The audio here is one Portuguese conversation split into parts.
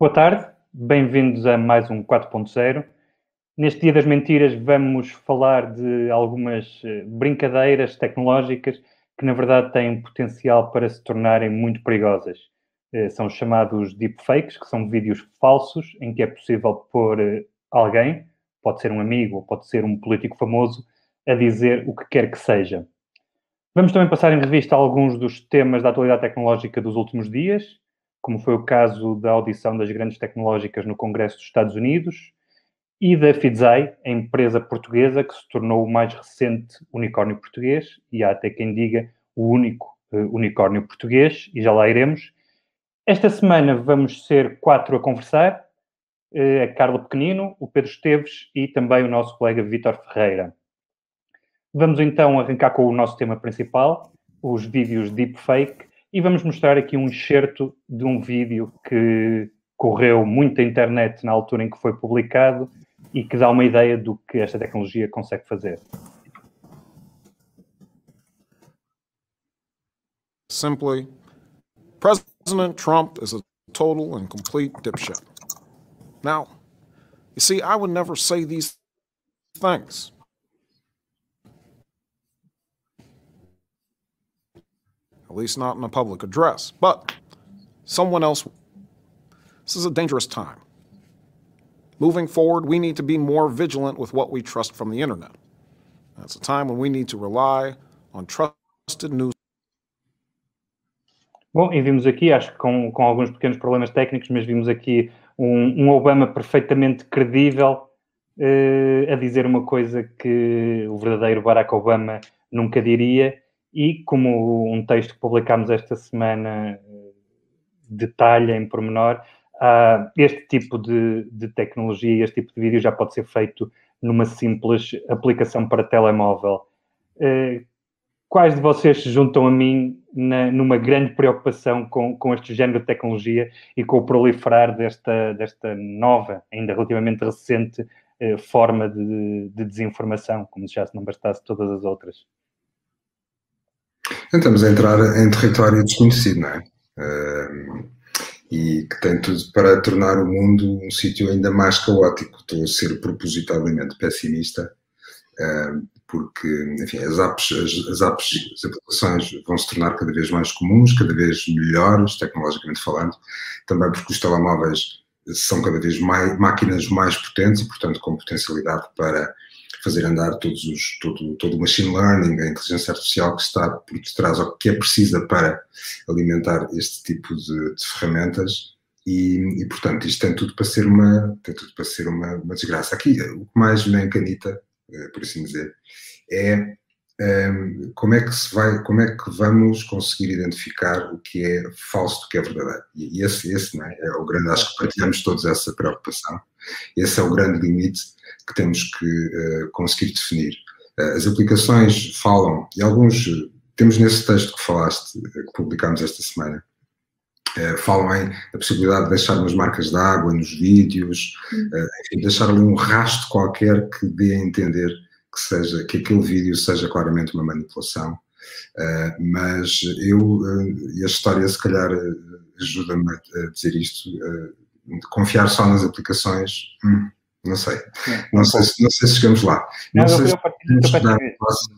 Boa tarde, bem-vindos a mais um 4.0. Neste Dia das Mentiras vamos falar de algumas eh, brincadeiras tecnológicas que na verdade têm potencial para se tornarem muito perigosas. Eh, são chamados deepfakes, que são vídeos falsos em que é possível pôr eh, alguém, pode ser um amigo pode ser um político famoso, a dizer o que quer que seja. Vamos também passar em revista alguns dos temas da atualidade tecnológica dos últimos dias, como foi o caso da audição das grandes tecnológicas no Congresso dos Estados Unidos, e da Fidzai, a empresa portuguesa que se tornou o mais recente unicórnio português, e há até quem diga o único uh, unicórnio português, e já lá iremos. Esta semana vamos ser quatro a conversar, uh, a Carla Pequenino, o Pedro Esteves e também o nosso colega Vítor Ferreira. Vamos então arrancar com o nosso tema principal, os vídeos deepfake, e vamos mostrar aqui um excerto de um vídeo que correu muito a internet na altura em que foi publicado e que dá uma ideia do que esta tecnologia consegue fazer. Simply, President Trump is a total and complete dipshit. Now, you see, I would never say these things. At least not in a public address. But someone else, this is a dangerous time. Moving forward, we need to be more vigilant with what we trust from the internet. It's a time when we need to rely on trusted news. Bom, e vimos aqui, acho que com, com alguns pequenos problemas técnicos, mas vimos aqui um, um Obama perfeitamente credível uh, a dizer uma coisa que o verdadeiro Barack Obama nunca diria e como um texto que publicámos esta semana eh, detalha em pormenor, uh, este tipo de, de tecnologia, este tipo de vídeo já pode ser feito numa simples aplicação para telemóvel. Uh, quais de vocês se juntam a mim na, numa grande preocupação com, com este género de tecnologia e com o proliferar desta, desta nova, ainda relativamente recente, uh, forma de, de desinformação, como se já se não bastasse todas as outras? Estamos a entrar em território desconhecido, não é? Uh, e que tem tudo para tornar o mundo um sítio ainda mais caótico. Estou a ser propositadamente pessimista, uh, porque, enfim, as apps, as, as, apps, as aplicações vão se tornar cada vez mais comuns, cada vez melhores, tecnologicamente falando, também porque os telemóveis são cada vez mais máquinas mais potentes e, portanto, com potencialidade para fazer andar todos os, todo, todo o machine learning, a inteligência artificial que está por detrás, ou que é precisa para alimentar este tipo de, de ferramentas. E, e, portanto, isto tem tudo para ser uma, tem tudo para ser uma, uma desgraça. Aqui, o que mais me encanita, eh, por assim dizer, é ehm, como é que se vai, como é que vamos conseguir identificar o que é falso do que é verdadeiro. E esse, esse é? é o grande, acho que partilhamos todos essa preocupação. Esse é o grande limite que temos que uh, conseguir definir. Uh, as aplicações falam, e alguns, temos nesse texto que falaste, uh, que publicámos esta semana, falam em a possibilidade de deixar umas marcas de água nos vídeos, hum. enfim, deixar ali um rastro qualquer que dê a entender que, seja, que aquele vídeo seja claramente uma manipulação. mas eu, e a história se calhar ajuda-me a dizer isto, confiar só nas aplicações, hum, não sei. É, não, sei se, não sei se chegamos lá. Não, não sei se passo,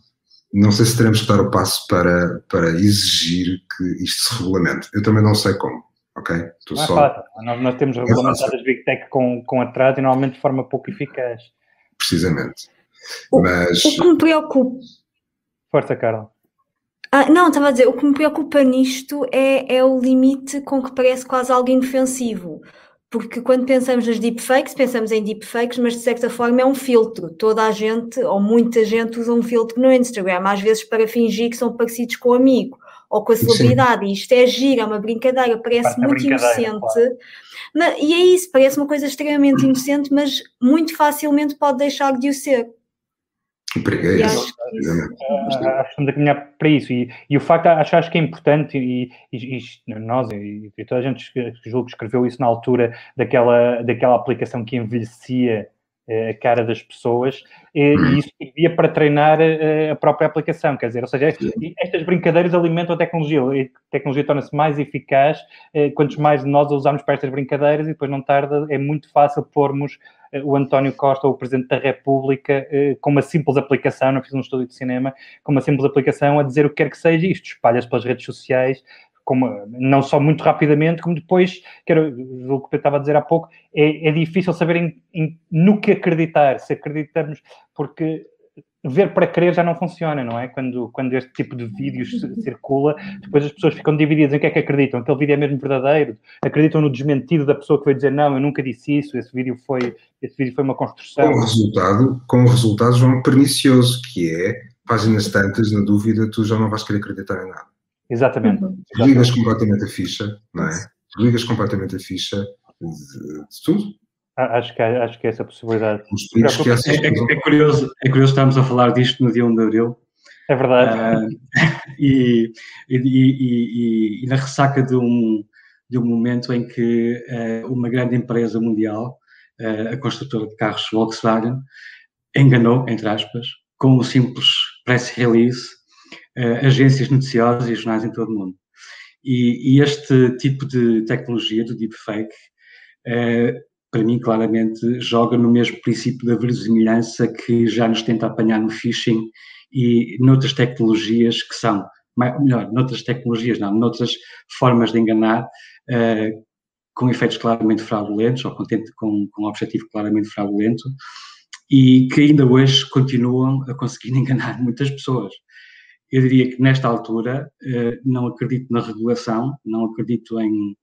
não sei se teremos que dar o passo para, para exigir que isto se regulamente. Eu também não sei como. Ok? Estou não é só... fácil. Nós, nós temos regulamentadas as Big Tech com, com atraso e normalmente de forma pouco eficaz. Precisamente. O, Mas... o que me preocupa. Força, Carla. Ah, não, estava a dizer, o que me preocupa nisto é, é o limite com que parece quase algo inofensivo porque quando pensamos nas deepfakes, pensamos em deepfakes, mas de certa forma é um filtro. Toda a gente, ou muita gente, usa um filtro no Instagram, às vezes para fingir que são parecidos com o amigo ou com a celebridade. Sim. Isto é gira, é uma brincadeira, parece Parte muito inocente. Claro. Mas, e é isso, parece uma coisa extremamente inocente, mas muito facilmente pode deixar de o ser. Preguei isso. Acho que estamos a caminhar para isso. E, e o facto, acho, acho que é importante, e, e, e nós, e, toda a gente que julgo que escreveu isso na altura daquela, daquela aplicação que envelhecia a cara das pessoas e, e isso servia para treinar a, a própria aplicação, quer dizer, ou seja, estas brincadeiras alimentam a tecnologia, a tecnologia torna-se mais eficaz quantos mais nós a usamos para estas brincadeiras e depois não tarda, é muito fácil pormos o António Costa, o Presidente da República, com uma simples aplicação, não fiz um estudo de cinema, com uma simples aplicação a dizer o que quer que seja isto, espalha-se pelas redes sociais, como, não só muito rapidamente, como depois, que era o que eu estava a dizer há pouco, é, é difícil saber em, em, no que acreditar, se acreditamos, porque ver para crer já não funciona, não é? Quando, quando este tipo de vídeos circula, depois as pessoas ficam divididas em que é que acreditam. Aquele vídeo é mesmo verdadeiro? Acreditam no desmentido da pessoa que vai dizer não, eu nunca disse isso, esse vídeo foi, esse vídeo foi uma construção. Com o resultado, com o resultado, João, pernicioso, que é, páginas tantas, na dúvida, tu já não vais querer acreditar em nada. Exatamente. Uhum. Ligas completamente a ficha, não é? Ligas completamente a ficha de, de tudo. Acho que, acho que é essa possibilidade. É, é, é, curioso, é curioso estarmos a falar disto no dia 1 de Abril. É verdade. Uh, e, e, e, e, na ressaca de um, de um momento em que uh, uma grande empresa mundial, uh, a construtora de carros Volkswagen, enganou, entre aspas, com um simples press release uh, agências noticiosas e jornais em todo o mundo. E, e este tipo de tecnologia, do deepfake, uh, para mim, claramente, joga no mesmo princípio da verosimilhança que já nos tenta apanhar no phishing e noutras tecnologias que são, melhor, noutras tecnologias, não, noutras formas de enganar, uh, com efeitos claramente fraudulentos ou com, com, um objetivo claramente fraudulento e que ainda hoje continuam a conseguir enganar muitas pessoas. Eu diria que nesta altura eh, não acredito na regulação, não acredito em,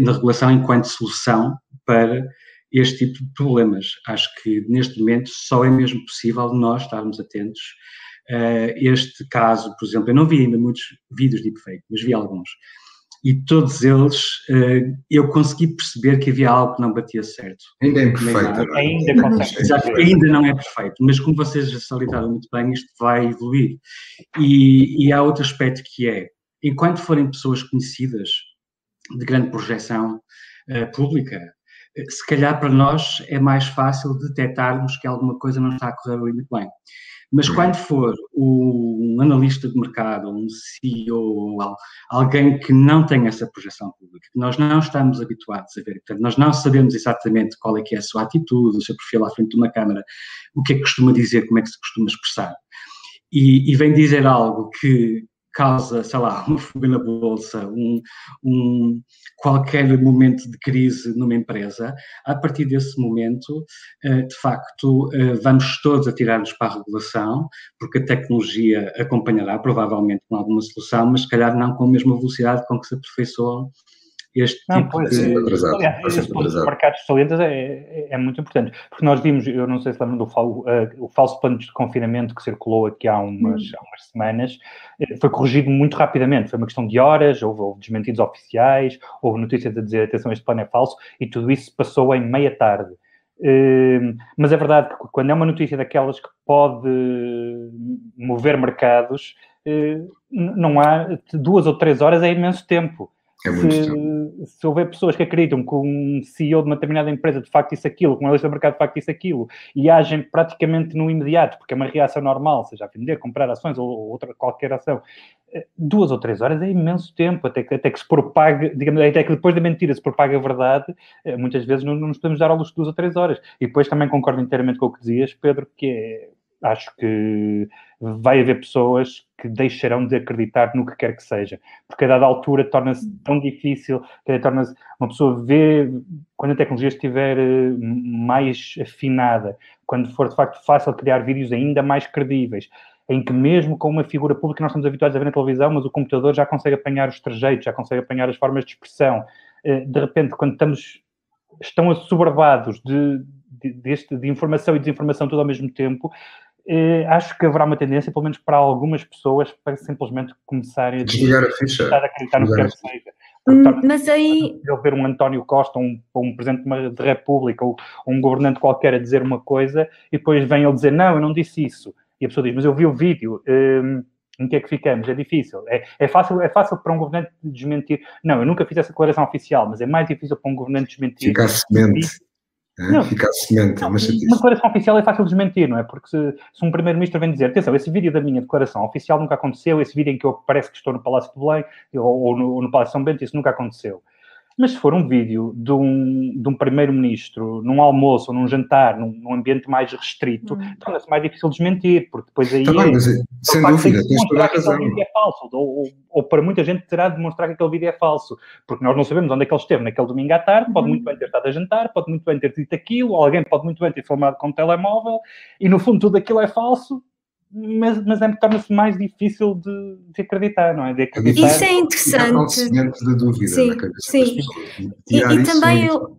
na regulação enquanto solução para este tipo de problemas. Acho que neste momento só é mesmo possível nós estarmos atentos a este caso, por exemplo. Eu não vi ainda muitos vídeos de deepfake, mas vi alguns e todos eles uh, eu consegui perceber que havia algo que não batia certo. Ainda é imperfeito. Ainda, ainda. Exato, ainda não é perfeito, mas como vocês já salientaram muito bem, isto vai evoluir. E, e há outro aspecto que é, enquanto forem pessoas conhecidas, de grande projeção uh, pública, eh, se calhar para nós é mais fácil detectarmos que alguma coisa não está a correr muito bem. Mas uhum. quando for um analista de mercado, um CEO, alguém que não tem essa projeção pública, que nós não estamos habituados a ver, portanto, nós não sabemos exatamente qual é que é a sua atitude, o seu perfil à frente de uma câmara, o que é que costuma dizer, como é que se costuma expressar, e, e vem dizer algo que causa, sei lá, uma fuga na bolsa, um, um, qualquer momento de crise numa empresa, a partir desse momento, eh, de facto, eh, vamos todos atirar-nos para a regulação, porque a tecnologia acompanhará provavelmente com alguma solução, mas se calhar não com a mesma velocidade com que se aperfeiçoou este não, tipo pois, de... Atrasado, Aliás, este mercados salientes é, é, é, muito importante, porque nós vimos, eu não sei se lembram do uh, o falso plano de confinamento que circulou aqui há umas, hum. há umas semanas, eh, foi corrigido muito rapidamente, foi uma questão de horas, houve, houve desmentidos oficiais, houve notícias a dizer, atenção, este plano é falso, e tudo isso passou em meia tarde. Uh, mas é verdade que quando é uma notícia daquelas que pode mover mercados, uh, não há duas ou três horas é imenso tempo. É se, se houver pessoas que acreditam que um CEO de uma determinada empresa de facto isso aquilo, com uma lista de mercado de facto isso aquilo, e agem praticamente no imediato, porque é uma reação normal, seja a vender, comprar ações ou, ou outra qualquer ação, eh, duas ou três horas é imenso tempo, até que, até que se propague, digamos, até que depois da mentira se propague a verdade, eh, muitas vezes não, não nos podemos dar ao luxo de duas ou três horas. E depois também concordo inteiramente com o que dizias, Pedro, que é acho que vai haver pessoas que deixarão de acreditar no que quer que seja, porque a dada altura torna-se tão difícil, torna-se uma pessoa vê quando a tecnologia estiver eh, mais afinada, quando for de facto fácil criar vídeos ainda mais credíveis, em que mesmo com uma figura pública nós estamos habituados a ver na televisão, mas o computador já consegue apanhar os trejeitos, já consegue apanhar as formas de expressão. Eh, de repente, quando estamos estão assoberbados de, de, de, de informação e desinformação tudo ao mesmo tempo, eh, acho que haverá uma tendência, pelo menos para algumas pessoas, para simplesmente começarem a, desligar a, ficha. a acreditar no que quer que seja. Hum, mas aí. Eu ver um António Costa, um, um presidente de república, ou um governante qualquer a dizer uma coisa, e depois vem ele dizer: Não, eu não disse isso. E a pessoa diz: Mas eu vi o vídeo. Um, em que é que ficamos? É difícil. É, é, fácil, é fácil para um governante desmentir. Não, eu nunca fiz essa declaração oficial, mas é mais difícil para um governante desmentir. Fica a semente. Não, fica a semente, não, uma Uma declaração oficial é fácil de desmentir, não é? Porque se, se um primeiro-ministro vem dizer, atenção, esse vídeo da minha declaração oficial nunca aconteceu, esse vídeo em que eu parece que estou no Palácio de Belém ou, ou no, no Palácio de São Bento, isso nunca aconteceu. Mas se for um vídeo de um, de um primeiro-ministro num almoço ou num jantar, num, num ambiente mais restrito, hum. torna-se mais difícil desmentir, porque depois aí. Também, mas, sem dúvida, tens toda a razão. Que vídeo é falso, ou, ou, ou, para muita gente terá de demonstrar que aquele vídeo é falso, porque nós não sabemos onde é que ele esteve naquele domingo à tarde, pode muito bem ter estado a jantar, pode muito bem ter dito aquilo, alguém pode muito bem ter filmado com o telemóvel, e no fundo tudo aquilo é falso, mas, mas é, torna-se mais difícil de, de, acreditar, não é? De acreditar. Isso é interessante. da dúvida sim, sim. E, e, também eu,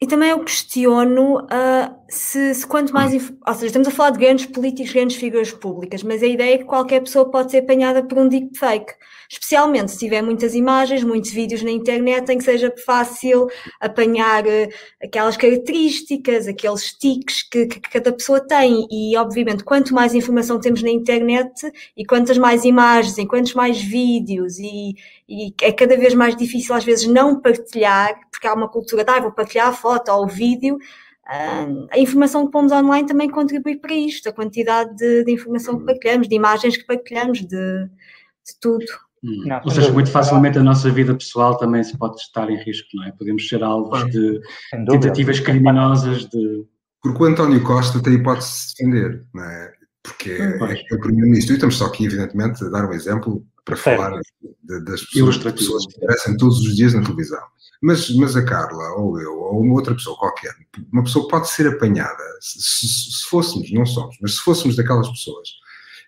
e também eu questiono uh, se, se, quanto mais. Ou seja, estamos a falar de grandes políticos, grandes figuras públicas, mas a ideia é que qualquer pessoa pode ser apanhada por um deepfake. Especialmente se tiver muitas imagens, muitos vídeos na internet em que seja fácil apanhar uh, aquelas características, aqueles tiques que, que, cada pessoa tem. E, obviamente, quanto mais informação temos na internet e quantas mais imagens e quantos mais vídeos, e, e é cada vez mais difícil às vezes não partilhar, porque há uma cultura de, ah, vou partilhar a foto ou o vídeo, a informação que pomos online também contribui para isto, a quantidade de, de informação que partilhamos, de imagens que partilhamos, de, de tudo. Hum. Ou seja, muito facilmente a nossa vida pessoal também se pode estar em risco, não é? Podemos ser alvos de tentativas criminosas de... Porque o António Costa tem hipótese de se defender, não é? Porque é, é o Primeiro-Ministro. E estamos só aqui, evidentemente, a dar um exemplo para falar de, das pessoas, pessoas que aparecem todos os dias na televisão. Mas, mas a Carla, ou eu, ou uma outra pessoa qualquer, uma pessoa pode ser apanhada, se, se fôssemos, não somos, mas se fôssemos daquelas pessoas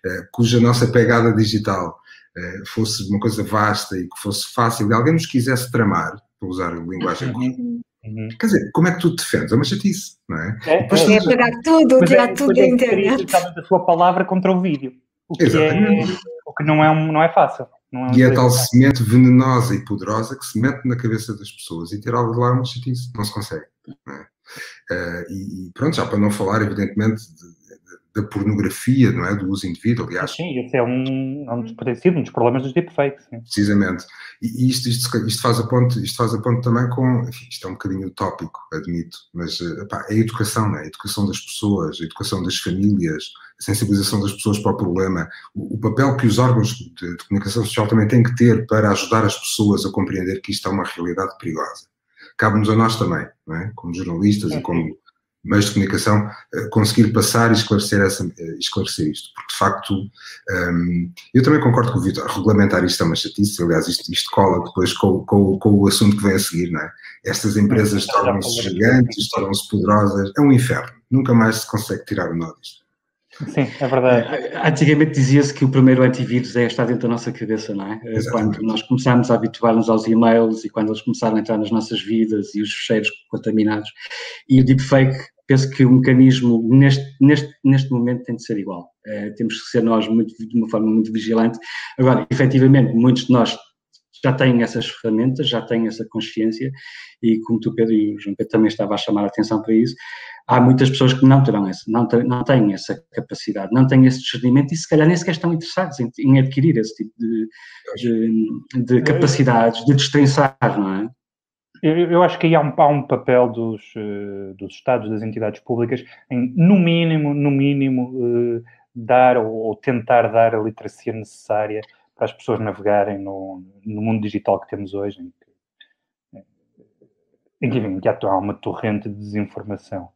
eh, cuja nossa pegada digital eh, fosse uma coisa vasta e que fosse fácil, e alguém nos quisesse tramar, para usar a linguagem uhum. Uhum. Quer dizer, como é que tu te defendes? É uma chatice, não é? É, é, é pegar tudo, tirar é, tudo da internet. a sua palavra contra o vídeo. O que, é, o que não, é, não é fácil. É e é tal semente venenosa e poderosa que se mete na cabeça das pessoas e tirar de lá uma chatice. Não se consegue. Não é? uh, e, e, pronto, já para não falar, evidentemente, de, da pornografia, não é? Do uso indevido, aliás. Sim, esse é um, é um, dos, um dos problemas dos deepfakes. Sim. Precisamente. E isto, isto, isto, faz a ponto, isto faz a ponto também com, enfim, isto é um bocadinho utópico, admito, mas epá, é a educação, não é? A educação das pessoas, a educação das famílias, a sensibilização das pessoas para o problema, o, o papel que os órgãos de, de comunicação social também têm que ter para ajudar as pessoas a compreender que isto é uma realidade perigosa. Cabe-nos a nós também, não é? Como jornalistas e como meios de comunicação, eh, conseguir passar e esclarecer, essa, eh, esclarecer isto. Porque, de facto, um, ehm, eu também concordo com o Vitor, regulamentar isto é uma chatice, aliás, isto, isto cola depois com, com, com, o assunto que vem a seguir, não é? Estas empresas tornam-se gigantes, tornam-se poderosas, é um inferno, nunca mais se consegue tirar o nó disto. Sim, é verdade. Eh, antigamente dizia-se que o primeiro antivírus é estar dentro da nossa cabeça, não é? Exatamente. Quando nós começámos a habituar-nos aos e-mails e quando eles começaram a entrar nas nossas vidas e os cheiros contaminados. E o deepfake penso que o mecanismo neste, neste, neste momento tem de ser igual. É, temos que ser nós muito, de uma forma muito vigilante. Agora, efetivamente, muitos de nós já têm essas ferramentas, já têm essa consciência e como tu, Pedro, e o João Pedro também estava a chamar a atenção para isso, há muitas pessoas que não terão essa, não, ter, não têm essa capacidade, não têm esse discernimento e se calhar nem sequer estão interessados em, em adquirir esse tipo de, de, de capacidades, de destrinçar, não é? Eu, acho que aí há um, há um papel dos, uh, dos Estados, das entidades públicas, em, no mínimo, no mínimo, uh, dar ou, ou, tentar dar a literacia necessária para as pessoas navegarem no, no mundo digital que temos hoje, em que, em que, que há uma torrente de desinformação.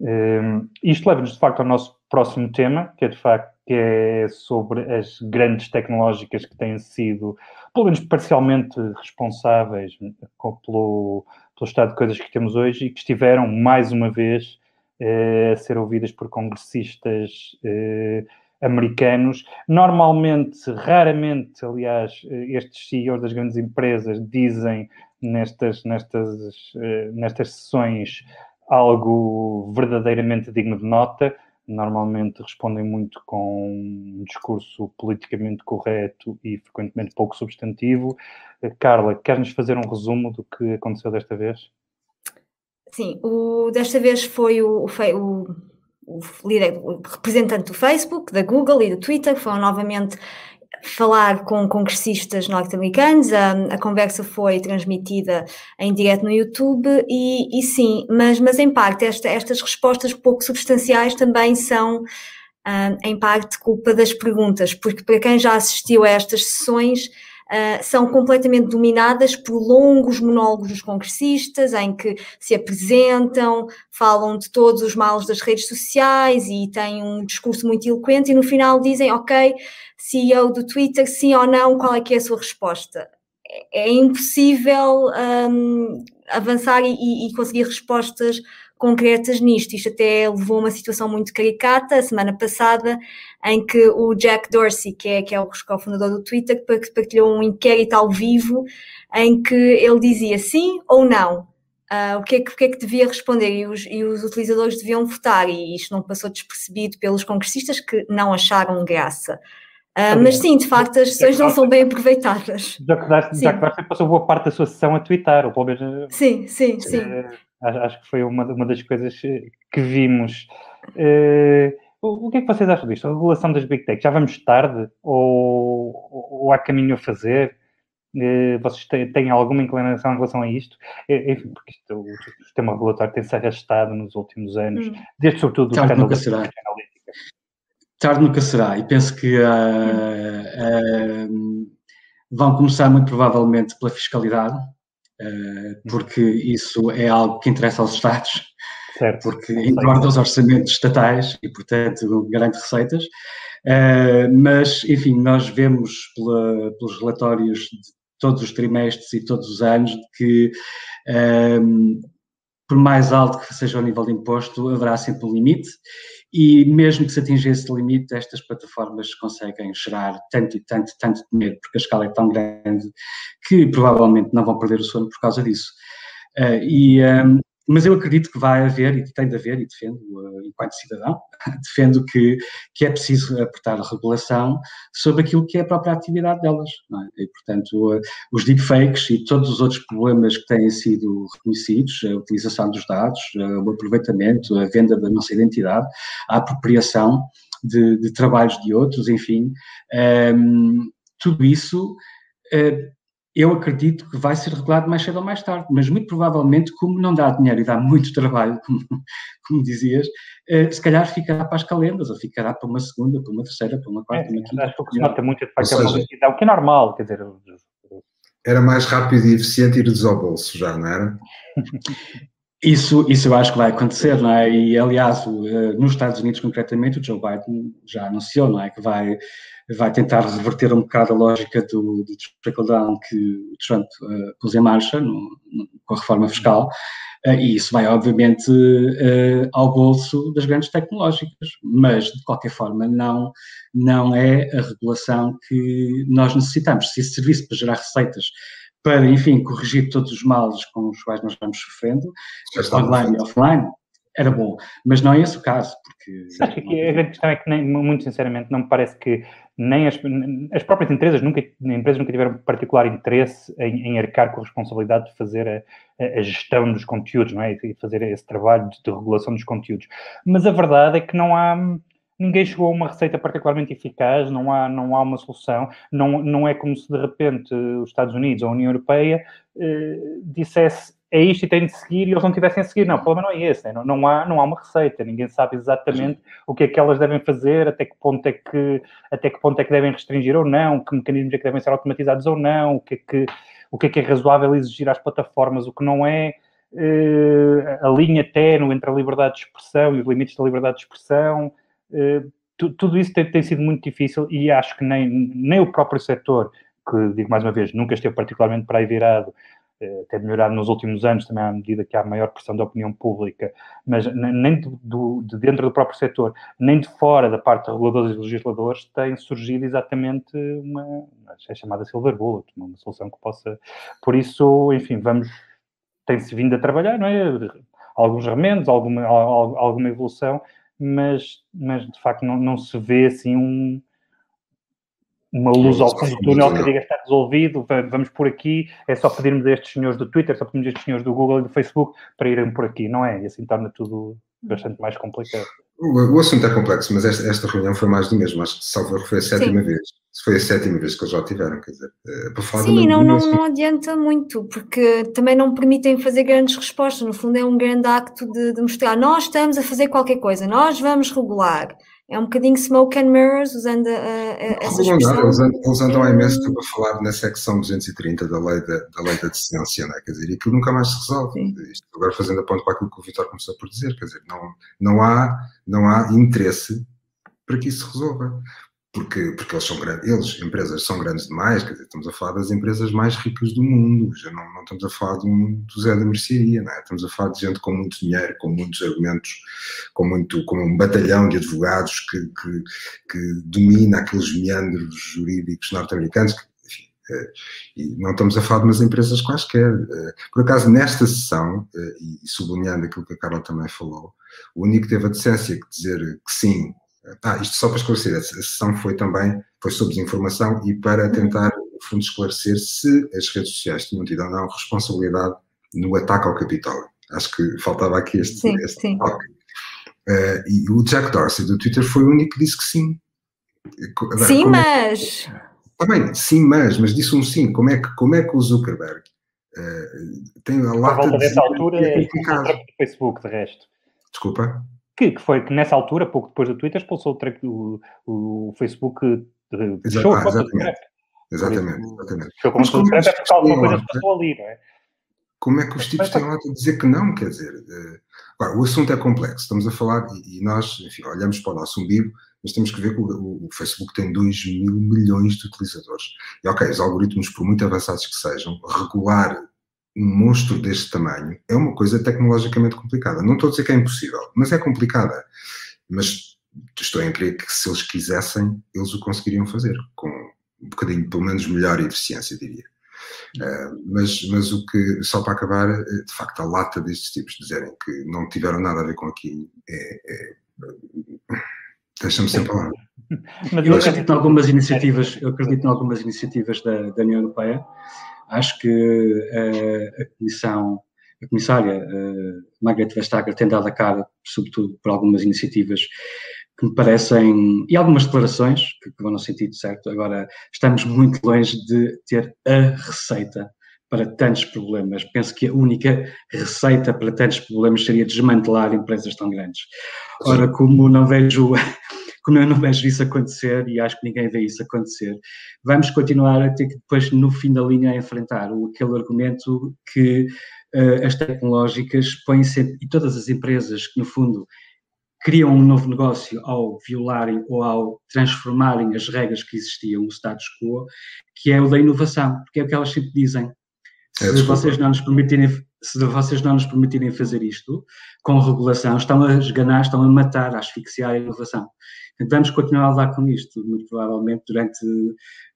Uh, isto leva-nos, de facto, ao nosso próximo tema, que é, de facto, que é sobre as grandes tecnológicas que têm sido pelo menos parcialmente responsáveis pelo, pelo estado de coisas que temos hoje e que estiveram, mais uma vez, eh, a ser ouvidas por congressistas eh, americanos. Normalmente, raramente, aliás, eh, estes CEOs das grandes empresas dizem nestas, nestas, nestas sessões algo verdadeiramente digno de nota normalmente respondem muito com um discurso politicamente correto e frequentemente pouco substantivo. Eh, Carla, queres-nos fazer um resumo do que aconteceu desta vez? Sim, o, desta vez foi o, o, o, líder, o representante do Facebook, da Google e do Twitter, foram novamente falar com congressistas norte-americanos. A, a, conversa foi transmitida em direto no YouTube e, e sim, mas, mas em parte esta, estas respostas pouco substanciais também são uh, em parte culpa das perguntas, porque para quem já assistiu a estas sessões Uh, são completamente dominadas por longos monólogos dos congressistas, em que se apresentam, falam de todos os males das redes sociais e têm um discurso muito eloquente e no final dizem, ok, CEO do Twitter, sim ou não, qual é que é a sua resposta? É, é impossível um, avançar e, e conseguir respostas concretas nisto. Isto até levou a uma situação muito caricata a semana passada, em que o Jack Dorsey, que é, que é o cofundador do Twitter, partilhou um inquérito ao vivo em que ele dizia sim ou não. Uh, o, que é que, o que é que devia responder e os, e os utilizadores deviam votar, e isto não passou despercebido pelos congressistas que não acharam graça. Uh, mas sim, de facto, as sessões não são bem aproveitadas. Já que, que passou boa parte da sua sessão a twittar, ou pelo menos. Sim, sim, sim. Acho que foi uma, uma das coisas que vimos. Uh, o, que é que vocês acham disto? A regulação das Big Tech, já vamos tarde ou, ou há caminho a fazer? Uh, vocês têm, têm, alguma inclinação em relação a isto? Eh, enfim, porque isto, o, sistema regulatório tem-se arrastado nos últimos anos, hum. desde sobretudo o escândalo nunca será. analítica. Tarde nunca será, e penso que uh, uh, vão começar muito provavelmente pela fiscalidade, porque isso é algo que interessa aos Estados, certo. porque engorda os orçamentos estatais e, portanto, garante receitas. Uh, mas, enfim, nós vemos pela, pelos relatórios de todos os trimestres e todos os anos que, eh, por mais alto que seja o nível de imposto, haverá sempre um limite e mesmo que se atinja esse limite, estas plataformas conseguem gerar tanto e tanto, tanto dinheiro, porque a escala é tão grande que provavelmente não vão perder o sono por causa disso. Uh, e, um, mas eu acredito que vai haver, e tem de haver, e defendo, uh, enquanto cidadão, defendo que, que é preciso apertar a regulação sobre aquilo que é a própria atividade delas. É? E, portanto, uh, os deepfakes e todos os outros problemas que têm sido reconhecidos, a utilização dos dados, uh, o aproveitamento, a venda da nossa identidade, a apropriação de, de trabalhos de outros, enfim, um, tudo isso eu acredito que vai ser regulado mais cedo ou mais tarde, mas muito provavelmente, como não dá dinheiro e dá muito trabalho, como, como dizias, eh, se calhar ficará para as calendas, ou ficará para uma segunda, para uma terceira, para uma quarta, é, uma quinta. Acho que o que se nota muito é de facto é seja, o que é normal, quer dizer... Era mais rápido e eficiente ir-lhes ao bolso já, não era? Isso, isso eu acho que vai acontecer, não é? E, aliás, eh, nos Estados Unidos, concretamente, o Joe Biden já anunciou, não é? Que vai vai tentar reverter um bocado a lógica do, do trickle-down que Trump uh, pôs em marcha no, no, com a reforma fiscal, uh, e isso vai, obviamente, uh, ao bolso das grandes tecnológicas, mas, de qualquer forma, não, não é a regulação que nós necessitamos. Se isso servisse para gerar receitas para, enfim, corrigir todos os males com os quais nós vamos sofrendo, online e offline, era bom. Mas não é esse o caso, porque... Acho que a grande questão é que, nem, muito sinceramente, não me parece que nem as, as próprias empresas nunca, empresas nunca tiveram particular interesse em, em arcar com a responsabilidade de fazer a, a, gestão dos conteúdos, não é? E fazer esse trabalho de, de, regulação dos conteúdos. Mas a verdade é que não há, ninguém chegou a uma receita particularmente eficaz, não há, não há uma solução, não, não é como se de repente os Estados Unidos ou a União Europeia eh, dissesse é isto e tem de seguir e eles não tivessem a seguir. Não, o problema não é esse, né? não, não, há, não há uma receita, ninguém sabe exatamente o que é que elas devem fazer, até que ponto é que, até que, ponto é que devem restringir ou não, que mecanismos é que devem ser automatizados ou não, o que é que, o que, é, que é razoável exigir às plataformas, o que não é, uh, a linha ténue entre a liberdade de expressão e os limites da liberdade de expressão. Uh, tudo isso tem, tem, sido muito difícil e acho que nem, nem o próprio setor, que digo mais uma vez, nunca esteve particularmente para aí virado eh, tem melhorado nos últimos anos também à medida que há maior pressão da opinião pública, mas nem do, de dentro do próprio setor, nem de fora da parte de reguladores e legisladores tem surgido exatamente uma, é chamada silver bullet, uma solução que possa, por isso, enfim, vamos, tem-se vindo a trabalhar, não é? Alguns remendos, alguma, alguma evolução, mas, mas de facto não, não se vê assim um uma luz ao fundo do túnel que diga está resolvido, vamos por aqui, é só pedirmos a estes senhores do Twitter, só pedirmos a estes senhores do Google e do Facebook para irem por aqui, não é? E assim torna tudo bastante mais complicado. O, o, assunto é complexo, mas esta, esta, reunião foi mais do mesmo. Acho que salvo foi a sétima Sim. vez. Foi a sétima vez que eles já tiveram, quer dizer, eh, para falar Sim, não, não, não adianta muito, porque também não permitem fazer grandes respostas. No fundo, é um grande acto de, de mostrar nós estamos a fazer qualquer coisa, nós vamos regular. É um bocadinho smoke and mirrors, usando a, a, essa expressão. Não, eles, andam, eles andam há imenso tempo a falar na secção 230 da lei da, da, lei da decência, não é? Quer dizer, e aquilo nunca mais se resolve. Isto, agora fazendo a ponto para aquilo que o Vitor começou por dizer, quer dizer, não, não, há, não há interesse para que isso se resolva porque, porque eles são grandes, eles, empresas, são grandes demais, quer dizer, estamos a falar das empresas mais ricas do mundo, já não, não estamos a falar de um, do Zé da Mercearia, não é? estamos a falar de gente com muito dinheiro, com muitos argumentos, com, muito, com um batalhão de advogados que, que, que domina aqueles meandros jurídicos norte-americanos, enfim, é, e não estamos a falar de umas empresas quaisquer. É, por acaso, nesta sessão, é, e sublinhando aquilo que a Carla também falou, o único que teve a decência de dizer que sim, ah, isto só para esclarecer, a sessão foi também, foi sobre desinformação e para tentar, no fundo, esclarecer se as redes sociais tinham tido ou não responsabilidade no ataque ao Capitólio. Acho que faltava aqui este, sim, este sim. toque. Uh, e o Jack Dorsey do Twitter foi o único que disse que sim. Sim, como mas. Está bem, sim, mas, mas disse um sim. Como é que, como é que o Zuckerberg uh, tem a lata. A volta dessa altura é, é o Facebook, de resto. Desculpa que, que foi que nessa altura, pouco depois do Twitter, expulsou o, o, o Facebook de, de show. Ah, exatamente. Exatamente, exatamente. Como como é porque alguma coisa se passou ali, não é? Como é que os tipos têm lá a dizer que não? Quer dizer, uh, agora, o assunto é complexo. Estamos a falar, e, e, nós, enfim, olhamos para o nosso umbigo, mas temos que ver que o, o, Facebook tem 2 mil milhões de utilizadores. E, ok, os algoritmos, por muito avançados que sejam, regular um monstro deste tamanho é uma coisa tecnologicamente complicada. Não estou a dizer que é impossível, mas é complicada. Mas estou a crer que se eles quisessem, eles o conseguiriam fazer, com um bocadinho, pelo menos, melhor eficiência, diria. Uh, mas, mas o que, só para acabar, eh, de facto, a lata destes tipos dizerem que não tiveram nada a ver com aquilo é. é deixa-me sempre lá. Mas eu acredito em algumas iniciativas, eu acredito em algumas iniciativas da, da União Europeia Acho que uh, a Comissão, a Comissária uh, Margaret Vestager tem dado a cara, sobretudo por algumas iniciativas que me parecem, e algumas declarações que, que vão no sentido certo. Agora, estamos muito longe de ter a receita para tantos problemas. Penso que a única receita para tantos problemas seria desmantelar empresas tão grandes. Ora, como não vejo como eu não vejo isso acontecer e acho que ninguém vê isso acontecer, vamos continuar a ter que depois, no fim da linha, enfrentar aquele argumento que uh, as tecnológicas põem sempre, e todas as empresas que, no fundo, criam um novo negócio ao violarem ou ao transformarem as regras que existiam, o status quo, que é o da inovação, porque é o que elas sempre dizem. É, se vocês não nos permitirem se vocês não nos permitirem fazer isto com regulação, estão a esganar, estão a matar, a asfixiar a inovação. Vamos continuar a lidar com isto, muito provavelmente, durante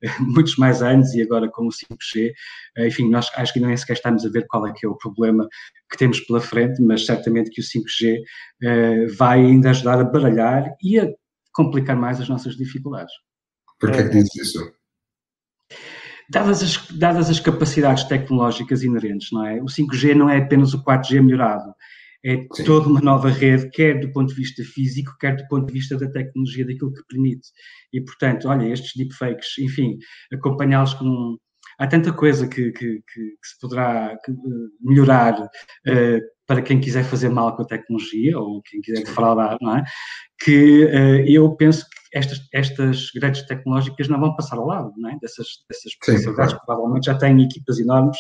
eh, muitos mais anos e agora com o 5G. Eh, enfim, nós acho que nem sequer estamos a ver qual é que é o problema que temos pela frente, mas certamente que o 5G eh, vai ainda ajudar a baralhar e a complicar mais as nossas dificuldades. Por que é que dizes isso? Dadas as, dadas as capacidades tecnológicas inerentes, não é? O 5G não é apenas o 4G melhorado, é Sim. toda uma nova rede, quer do ponto de vista físico, quer do ponto de vista da tecnologia, daquilo que permite. E, portanto, olha, estes deepfakes, enfim, acompanhá-los com. Há tanta coisa que, que, que, que se poderá eh, melhorar uh, para quem quiser fazer mal com a tecnologia ou quem quiser defraudar, não é? Que uh, eu penso que estas, estas grandes tecnológicas não vão passar ao lado, não é? Dessas, dessas possibilidades, claro. provavelmente já têm equipas enormes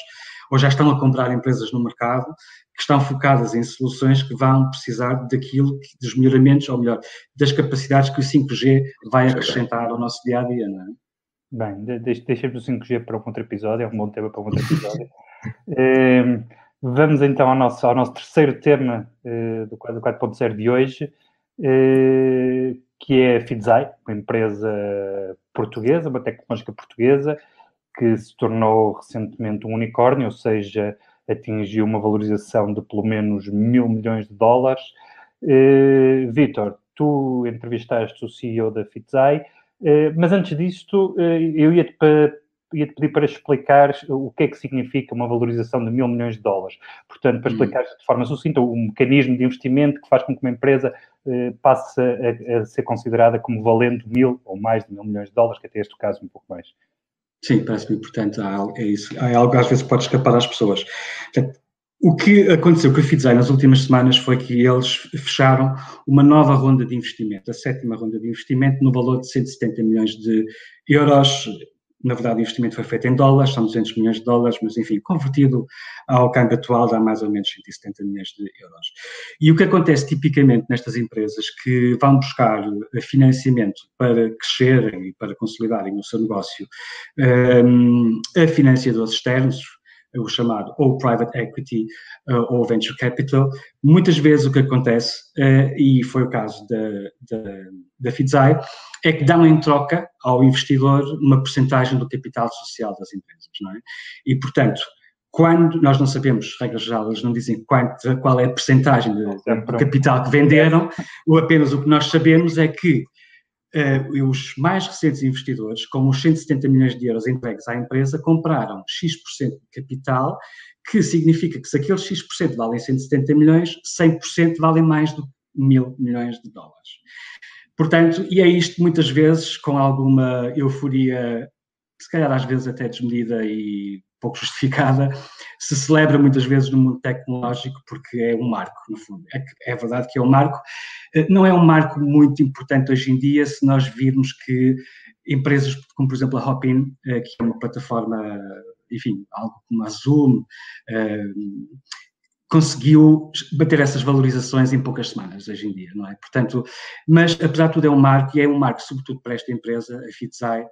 ou já estão a comprar empresas no mercado que estão focadas em soluções que vão precisar daquilo, dos melhoramentos, ou melhor, das capacidades que o 5G vai acrescentar ao nosso dia a dia, não é? Bem, deixemos o 5G para um outro episódio, é um bom tema para um outro episódio. eh, vamos então ao nosso, ao nosso terceiro tema eh, do, do 4.0 de hoje, eh, que é a Fidzai, uma empresa portuguesa, uma tecnológica portuguesa, que se tornou recentemente um unicórnio, ou seja, atingiu uma valorização de pelo menos mil milhões de dólares. Uh, Vitor, tu entrevistaste o CEO da Fitzai, uh, mas antes disto, uh, eu ia-te ia -te pedir para explicar o que é que significa uma valorização de mil milhões de dólares. Portanto, para hum. explicar de forma sucinta o mecanismo de investimento que faz com que uma empresa eh, passe a, a, ser considerada como valendo mil ou mais de mil milhões de dólares, que até este caso um pouco mais. Sim, parece-me importante. É isso. Há algo que às vezes pode escapar às pessoas. O que aconteceu com a Fidzai nas últimas semanas foi que eles fecharam uma nova ronda de investimento, a sétima ronda de investimento, no valor de 170 milhões de euros. Na verdade, o investimento foi feito em dólares, são 200 milhões de dólares, mas enfim, convertido ao câmbio atual dá mais ou menos 170 milhões de euros. E o que acontece tipicamente nestas empresas que vão buscar financiamento para crescerem e para consolidarem o seu negócio um, a financiadores externos, o chamado ou private equity uh, ou venture capital. Muitas vezes o que acontece, uh, e foi o caso da, da, da Fidzai, é que dão em troca ao investidor uma porcentagem do capital social das empresas, não é? E, portanto, quando nós não sabemos, regras geral, eles não dizem quanto, qual é a porcentagem do capital que venderam, ou apenas o que nós sabemos é que uh, os mais recentes investidores, com os 170 milhões de euros entregues à empresa, compraram X% de capital, que significa que se aqueles X% valem 170 milhões, 100% valem mais do que mil milhões de dólares. Portanto, e é isto muitas vezes com alguma euforia, se calhar às vezes até desmedida e pouco justificada, se celebra muitas vezes no mundo tecnológico porque é um marco, no fundo. É, é verdade que é um marco. Eh, não é um marco muito importante hoje em dia se nós virmos que empresas como, por exemplo, a Hopin, eh, que é uma plataforma, enfim, algo como a Zoom, eh, conseguiu bater essas valorizações em poucas semanas hoje em dia, não é? Portanto, mas apesar de tudo é um marco e é um marco sobretudo para esta empresa, a Fitzai,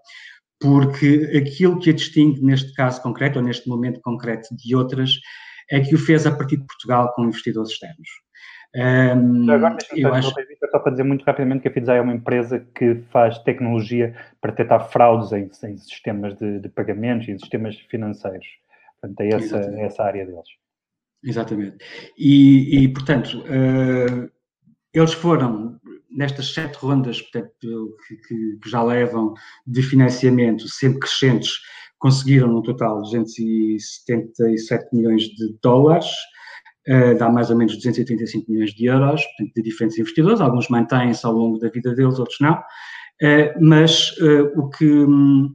porque aquilo que a distingue neste caso concreto, ou neste momento concreto de outras, é que o fez a partir de Portugal com investidores externos. Um, Agora, eu acho... só para dizer muito rapidamente que a Fidzai é uma empresa que faz tecnologia para tentar fraudes em, em sistemas de, de, pagamentos e em sistemas financeiros. Portanto, é essa, é essa área deles. Exatamente. E, e portanto, uh, eles foram nestas sete rondas portanto, que, que, já levam de financiamento, sempre crescentes, conseguiram no total 277 milhões de dólares, uh, dá mais ou menos 285 milhões de euros, portanto, de diferentes investidores, alguns mantêm-se ao longo da vida deles, outros não, uh, mas uh, o, que, um,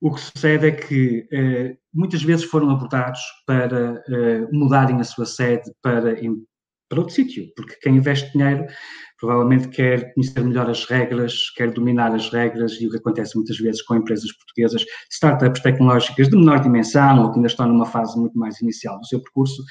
o que sucede é que muitas vezes foram abordados para mudarem a sua sede para, para outro sítio, porque quem investe dinheiro provavelmente quer conhecer melhor as regras, quer dominar as regras, e o que acontece muitas vezes com empresas portuguesas, startups tecnológicas de menor dimensão ou que ainda estão numa fase muito mais inicial do seu percurso,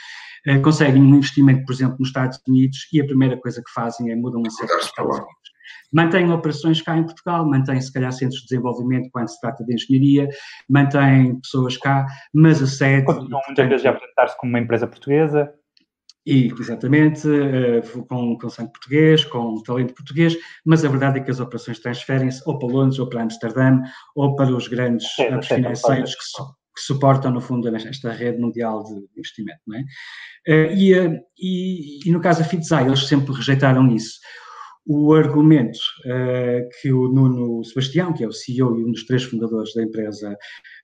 eh, conseguem um investimento, por exemplo, nos Estados Unidos e a primeira coisa que fazem é mudam a sede para os Estados Unidos. Mantêm operações cá em Portugal, mantêm se calhar centros de desenvolvimento quando se trata de engenharia, mantêm pessoas cá, mas a sede. Continuam muitas vezes a apresentar-se como uma empresa portuguesa. E, exatamente, eh, com, com sangue português, com talento português, mas a verdade é que as operações transferem-se ou para Londres, ou para Amsterdã, ou para os grandes é, financeiros que, que, suportam, no fundo, esta rede mundial de investimento. Não é? Eh, e, eh, e, e, no caso da Fitzai, eles sempre rejeitaram isso. O argumento que o Nuno Sebastião, que é o CEO e um dos três fundadores da empresa,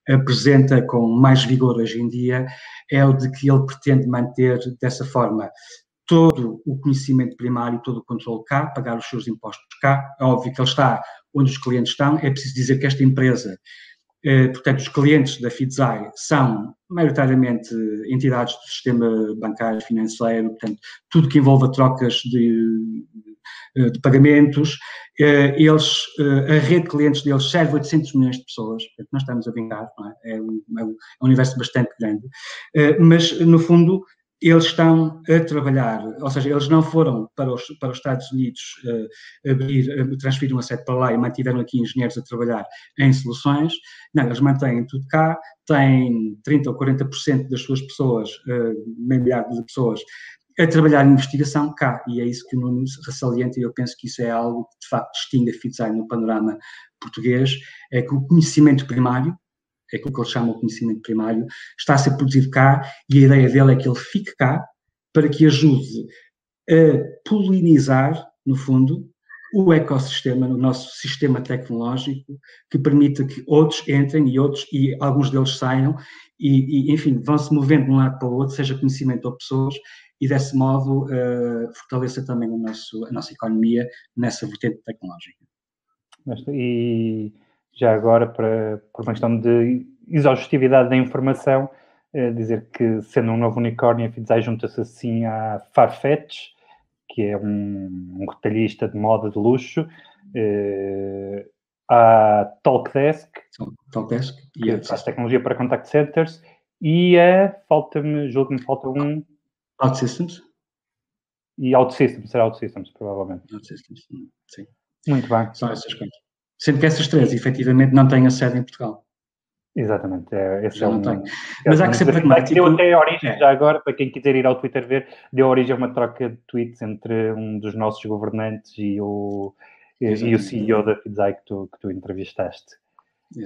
apresenta com mais vigor hoje em dia é o de que ele pretende manter dessa forma todo o conhecimento primário, todo o controle cá, pagar os seus impostos cá. É óbvio que ele está onde os clientes estão. É preciso dizer que esta empresa, eh, portanto, os clientes da Fidzai são maioritariamente entidades do sistema bancário financeiro, portanto, tudo que envolva trocas de pagamentos. Eh, eles, eh, a rede de clientes deles serve 800 milhões de pessoas, portanto, nós estamos a vingar, é? É, um, é? um, universo bastante grande, eh, mas, no fundo, eles estão a trabalhar, ou seja, eles não foram para os, para os Estados Unidos uh, abrir, transferir uma sede para lá e mantiveram aqui engenheiros a trabalhar em soluções. Não, eles mantêm tudo cá, têm 30% ou 40% das suas pessoas, uh, meio milhar de pessoas, a trabalhar em investigação cá, e é isso que o Nuno ressalienta, e eu penso que isso é algo que de facto distingue a FITSAI no panorama português, é que o conhecimento primário, é aquilo que ele chama o conhecimento primário, está a ser produzido cá, e a ideia dele é que ele fique cá, para que ajude a polinizar, no fundo, o ecossistema, no nosso sistema tecnológico, que permita que outros entrem e outros, e alguns deles saiam, e, e enfim, vão se movendo de um lado para o outro, seja conhecimento ou pessoas, e, desse modo, uh, fortaleça também o nosso, a nossa economia nessa vertente tecnológica. E já agora, para, por uma questão de exaustividade da informação, uh, dizer que, sendo um novo unicórnio, a FIDSAI junta-se assim à Farfetch, que é um, um retalhista de moda de luxo, uh, à Talkdesk, Talkdesk que faz tecnologia para contact centers, e a, falta-me, julgo que me falta um... OutSystems. E OutSystems, será OutSystems, provavelmente. OutSystems, sim. Muito bem. São essas coisas. Sendo que essas três, efetivamente, não têm a sede em Portugal. Exatamente, é, esse Já é não um, tem. Mas há que ser pragmático. Deu até origem, É. já agora, para quem quiser ir ao Twitter ver, deu origem a uma troca de tweets entre um dos nossos governantes e o, e, e o. CEO da FIDSAI que tu, que tu entrevistaste.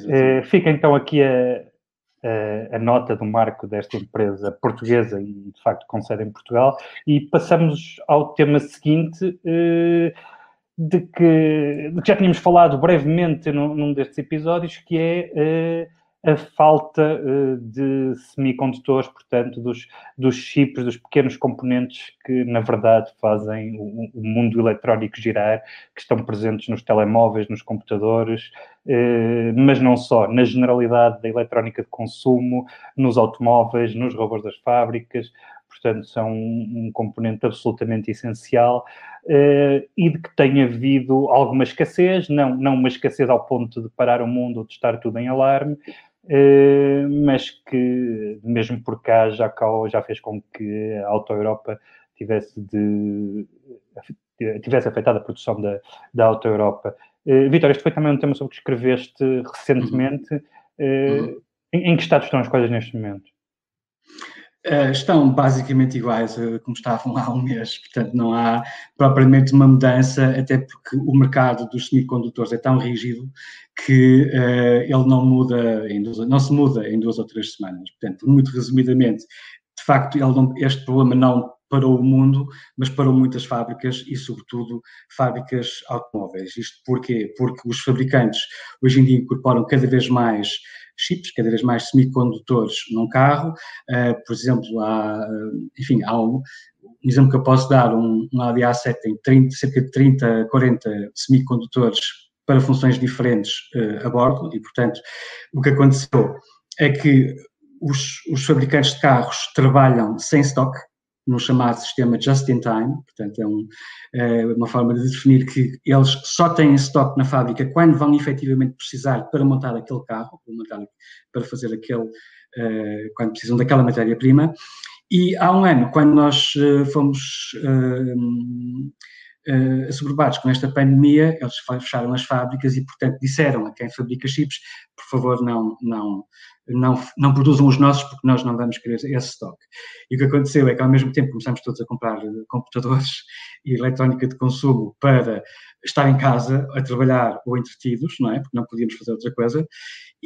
Eh, fica então aqui a, a, a nota do marco desta empresa portuguesa e, de facto, com sede em Portugal. E passamos ao tema seguinte, eh, de, que, de que já tínhamos falado brevemente num, num destes episódios, que é eh, a falta eh, de semicondutores, portanto, dos, dos chips, dos pequenos componentes que, na verdade, fazem o, o mundo eletrónico girar, que estão presentes nos telemóveis, nos computadores, eh, mas não só, na generalidade da eletrónica de consumo, nos automóveis, nos robôs das fábricas, portanto, são um, componente absolutamente essencial eh, e de que tem havido alguma escassez, não, não uma escassez ao ponto de parar o mundo ou de estar tudo em alarme, mas que mesmo por cá já, já fez com que a Auto Europa tivesse de tivesse afetado a produção da, da Auto Europa. Eh, Vitor, este foi também um tema sobre que escreveste recentemente. Eh, Uhum. em, em que estado estão as coisas neste momento? Eh, estão basicamente iguais a como estavam há um mês, portanto não há propriamente uma mudança, até porque o mercado dos semicondutores é tão rígido que eh, ele não muda em duas, não se muda em duas ou três semanas. Portanto, muito resumidamente, de facto, não- este problema não parou o mundo, mas parou muitas fábricas e, sobretudo, fábricas automóveis. Isto porquê? Porque os fabricantes hoje em dia incorporam cada vez mais chips, cada vez mais semicondutores num carro. Uh, por exemplo, há, enfim, há um, um exemplo que eu posso dar, um, um Audi A7 tem 30, cerca de 30, 40 semicondutores para funções diferentes uh, a bordo e, portanto, o que aconteceu é que os, os fabricantes de carros trabalham sem estoque, no chamado sistema just-in-time, portanto é, um, é, uma forma de definir que eles só têm estoque na fábrica quando vão efetivamente precisar para montar aquele carro, para, fazer aquele, uh, quando precisam daquela matéria-prima. E há um ano, quando nós uh, fomos uh, assoberbados com esta pandemia, eles fecharam as fábricas e, portanto, disseram a quem fabrica chips, por favor, não, não, não, não produzam os nossos porque nós não vamos querer esse estoque. E o que aconteceu é que, ao mesmo tempo, começamos todos a comprar computadores e eletrónica de consumo para estar em casa a trabalhar ou entretidos, não é? Porque não podíamos fazer outra coisa.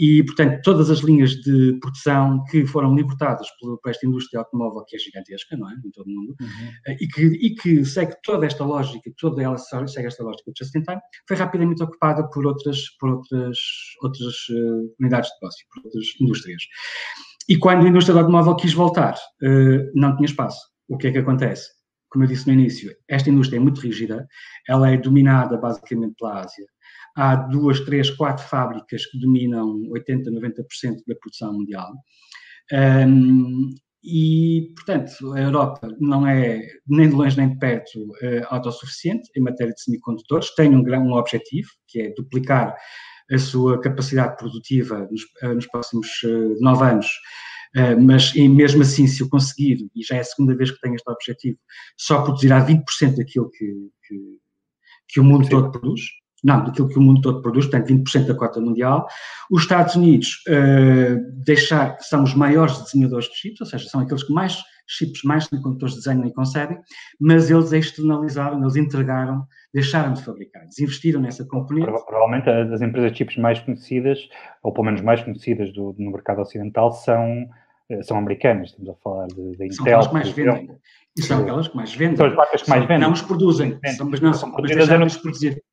E, portanto, todas as linhas de produção que foram libertadas por, esta indústria automóvel, que é gigantesca, não é? Em todo o mundo, uhum. e, que, e que segue toda esta lógica, toda ela segue esta lógica de just-in-time, foi rapidamente ocupada por outras, por outras, outras uh, unidades de negócio, por outras indústrias. E quando a indústria do automóvel quis voltar, uh, não tinha espaço. O que é que acontece? Como eu disse no início, esta indústria é muito rígida, ela é dominada basicamente pela Ásia. Há duas, três, quatro fábricas que dominam 80, 90% da produção mundial. Um, e, portanto, a Europa não é nem de longe nem de perto uh, autossuficiente em matéria de semicondutores, tem um, um objetivo, que é duplicar a sua capacidade produtiva nos, uh, nos próximos uh, nove anos, Uh, mas e mesmo assim, se eu conseguir, e já é a segunda vez que tenho este objetivo, só produzirá 20% daquilo que, que, que, o mundo Sim. todo produz, não, daquilo que o mundo todo produz, portanto 20% da cota mundial. Os Estados Unidos uh, deixar, são os maiores desenhadores de chips, ou seja, são aqueles que mais chips, mais semicondutores desenham e concebem, mas eles externalizaram, eles entregaram, deixaram de fabricar, desinvestiram nessa componente. Provavelmente as empresas de chips mais conhecidas, ou pelo menos mais conhecidas do, no mercado ocidental, são, são americanas. Estamos a falar da Intel. São aquelas que mais vendem. E são aquelas que mais vendem. São as marcas que mais vendem. Não os produzem, são, mas não são, mas deixaram de produzir.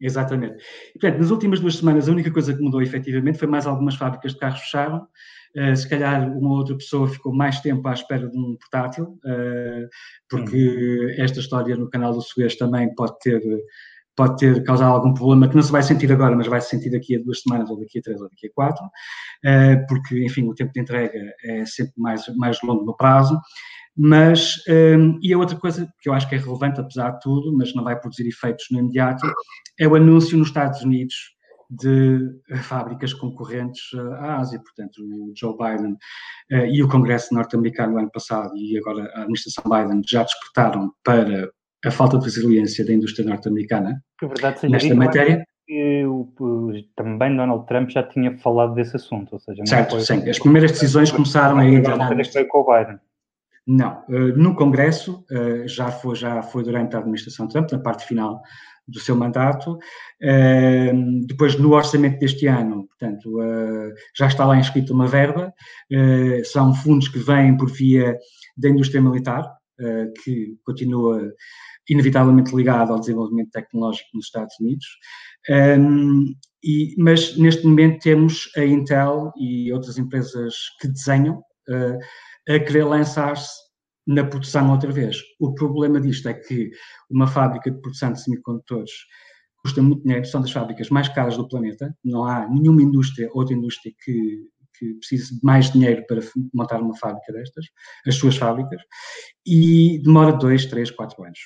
Exatamente. E, portanto, nas últimas duas semanas, a única coisa que mudou efetivamente foi mais algumas fábricas de carros fecharam. Uh, se calhar uma outra pessoa ficou mais tempo à espera de um portátil, uh, porque esta história no canal do Suez também pode ter, pode ter causado algum problema que não se vai sentir agora, mas vai se sentir daqui a duas semanas, ou daqui a três, ou daqui a quatro, uh, porque, enfim, o tempo de entrega é sempre mais, mais longo no prazo. Mas, um, e a outra coisa que eu acho que é relevante, apesar de tudo, mas não vai produzir efeitos no imediato, é o anúncio nos Estados Unidos de fábricas concorrentes à Ásia. Portanto, o Joe Biden uh, e o Congresso norte-americano no ano passado e agora a administração Biden já despertaram para a falta de resiliência da indústria norte-americana nesta matéria. O, também Donald Trump já tinha falado desse assunto, ou seja, certo, sim. As primeiras decisões começaram a ir. Foi com o Biden. Não, eh, no Congresso eh, já foi, já foi durante a administração Trump, na parte final do seu mandato. Eh, depois, no orçamento deste ano, portanto, já está lá inscrita uma verba. São fundos que vêm por via da indústria militar, que continua inevitavelmente ligado ao desenvolvimento tecnológico nos Estados Unidos. e, mas neste momento temos a Intel e outras empresas que desenham a querer lançar-se na produção outra vez. O problema disto é que uma fábrica de produção de semicondutores custa muito dinheiro, são das fábricas mais caras do planeta, não há nenhuma indústria, outra indústria que, que precise de mais dinheiro para montar uma fábrica destas, as suas fábricas, e demora dois, três, quatro anos.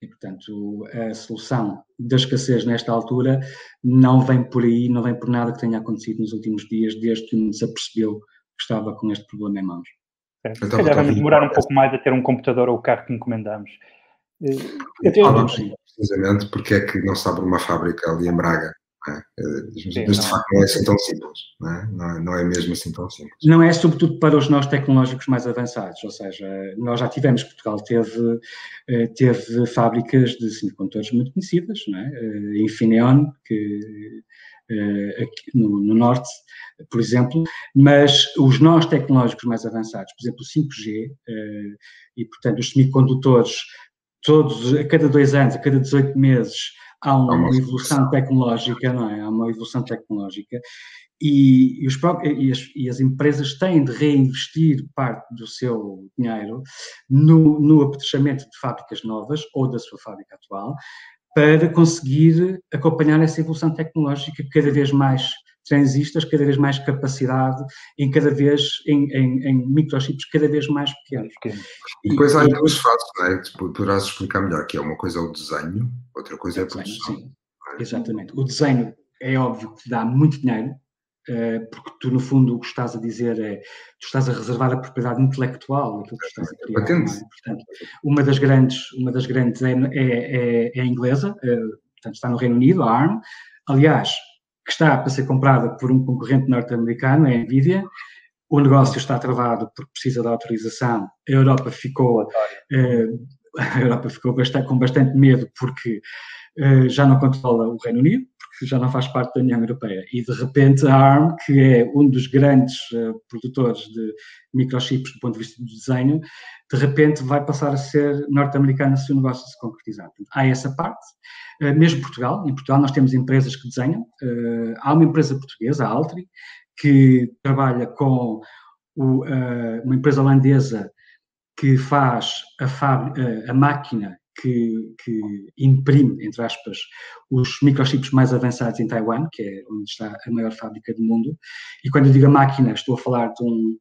E, portanto, a solução da escassez nesta altura não vem por aí, não vem por nada que tenha acontecido nos últimos dias, desde que nos apercebeu que estava com este problema em mãos. É, se calhar vamos demorar um pouco mais a ter um computador ou o carro que encomendamos. Falamos precisamente porque é que não se abre uma fábrica ali em Braga. É? Sim, Mas de facto não é assim tão simples, não é? Não, é, não é mesmo assim tão simples. Não é sobretudo para os nós tecnológicos mais avançados, ou seja, nós já tivemos, Portugal teve, eh, teve fábricas de semicondutores muito conhecidas, não é? A eh, Infineon, que eh, no, no, norte, por exemplo, mas os nós tecnológicos mais avançados, por exemplo, o 5G, eh, e portanto os semicondutores, todos, a cada dois anos, a cada 18 meses, há uma evolução tecnológica, não é? Há uma evolução tecnológica. E, e, os, e, as, e, as, empresas têm de reinvestir parte do seu dinheiro no, no apetrechamento de fábricas novas ou da sua fábrica atual, para conseguir acompanhar essa evolução tecnológica cada vez mais transistores, cada vez mais capacidade, em cada vez em, em, em microchips cada vez mais pequenos. E depois há duas fases, não é? Poderás explicar melhor, que é uma coisa é o desenho, outra coisa é a produção. Sim, é? Exatamente. O desenho é óbvio que dá muito dinheiro, porque tu, no fundo, o que estás a dizer é tu estás a reservar a propriedade intelectual daquilo que estás a criar. É? Portanto, uma das grandes, uma das grandes é, é, é, é a inglesa, eh, portanto, está no Reino Unido, a ARM. Aliás, que está para ser comprada por um concorrente norte-americano, é a Nvidia. O negócio está travado porque precisa da autorização. A Europa ficou, eh, a Europa ficou bastante, com bastante medo porque já não controla o Reino Unido que já não faz parte da União Europeia. E de repente a ARM, que é um dos grandes uh, produtores de microchips do ponto de vista do desenho, de repente vai passar a ser norte-americana se o negócio se concretizar. Há essa parte. Uh, mesmo Portugal, em Portugal nós temos empresas que desenham. Uh, há uma empresa portuguesa, a Altri, que trabalha com o, uma empresa holandesa que faz a, a máquina que, que, imprime, entre aspas, os microchips mais avançados em Taiwan, que é onde está a maior fábrica do mundo. E quando eu digo a máquina, estou a falar de um,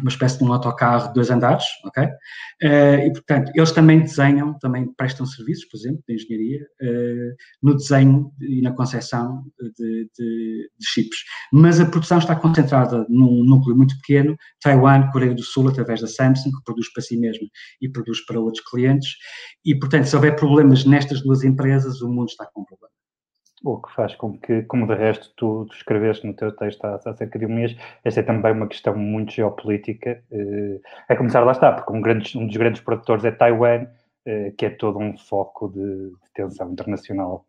uma espécie de um autocarro de dois andares, ok? Uh, e, portanto, eles também desenham, também prestam serviços, por exemplo, de engenharia, uh, no desenho e na concepção de, de, de, chips. Mas a produção está concentrada num núcleo muito pequeno, Taiwan, Coreia do Sul, através da Samsung, que produz para si mesmo e produz para outros clientes. E, portanto, se houver problemas nestas duas empresas, o mundo está com problemas o que faz com que, como de resto tu, escreveste no teu texto há, há, cerca de um mês, esta é também uma questão muito geopolítica. Eh, a começar lá está, porque um, grande, um dos grandes produtores é Taiwan, eh, que é todo um foco de, de tensão internacional.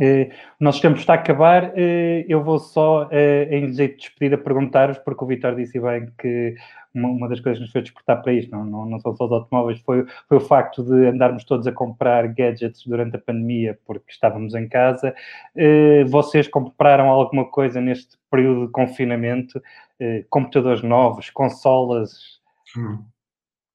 Uh, o nosso tempo está a acabar. Uh, eu vou só, uh, em jeito de despedida, perguntar-vos, porque o Vitor disse bem que uma, uma, das coisas que nos fez despertar para isto, não, não, não são só os automóveis, foi, foi o facto de andarmos todos a comprar gadgets durante a pandemia porque estávamos em casa. vocês compraram alguma coisa neste período de confinamento? computadores novos, consolas? Hum.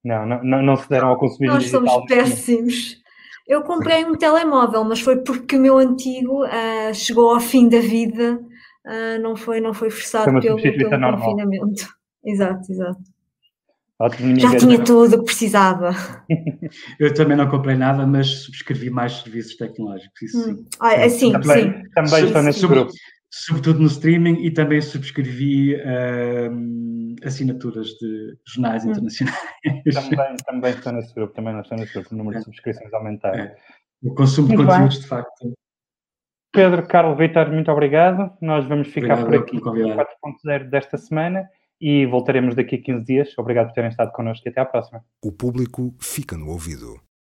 Não, não, não, se deram ao consumismo Nós somos péssimos. Eu comprei um telemóvel, mas foi porque o meu antigo uh, chegou ao fim da vida, uh, não, foi, não foi forçado foi pelo, pelo confinamento. Exato, exato. Já tinha tudo o que precisava. Eu também não comprei nada, mas subscrevi mais serviços tecnológicos. Isso hum. sim. Ah, é, sim, também, sim. Também estou nesse grupo. Sobretudo no streaming e também subscrevi uh, assinaturas de jornais hum. internacionais. Também, também estou nesse grupo, também não estou nesse grupo, o número é. de subscrições aumentar. É. O consumo muito de conteúdos, bem. de facto. Pedro, Carlos, Vitor, muito obrigado. Nós vamos ficar obrigado por aqui no 4.0 desta semana e voltaremos daqui a 15 dias. Obrigado por terem estado connosco e até à próxima. O público fica no ouvido.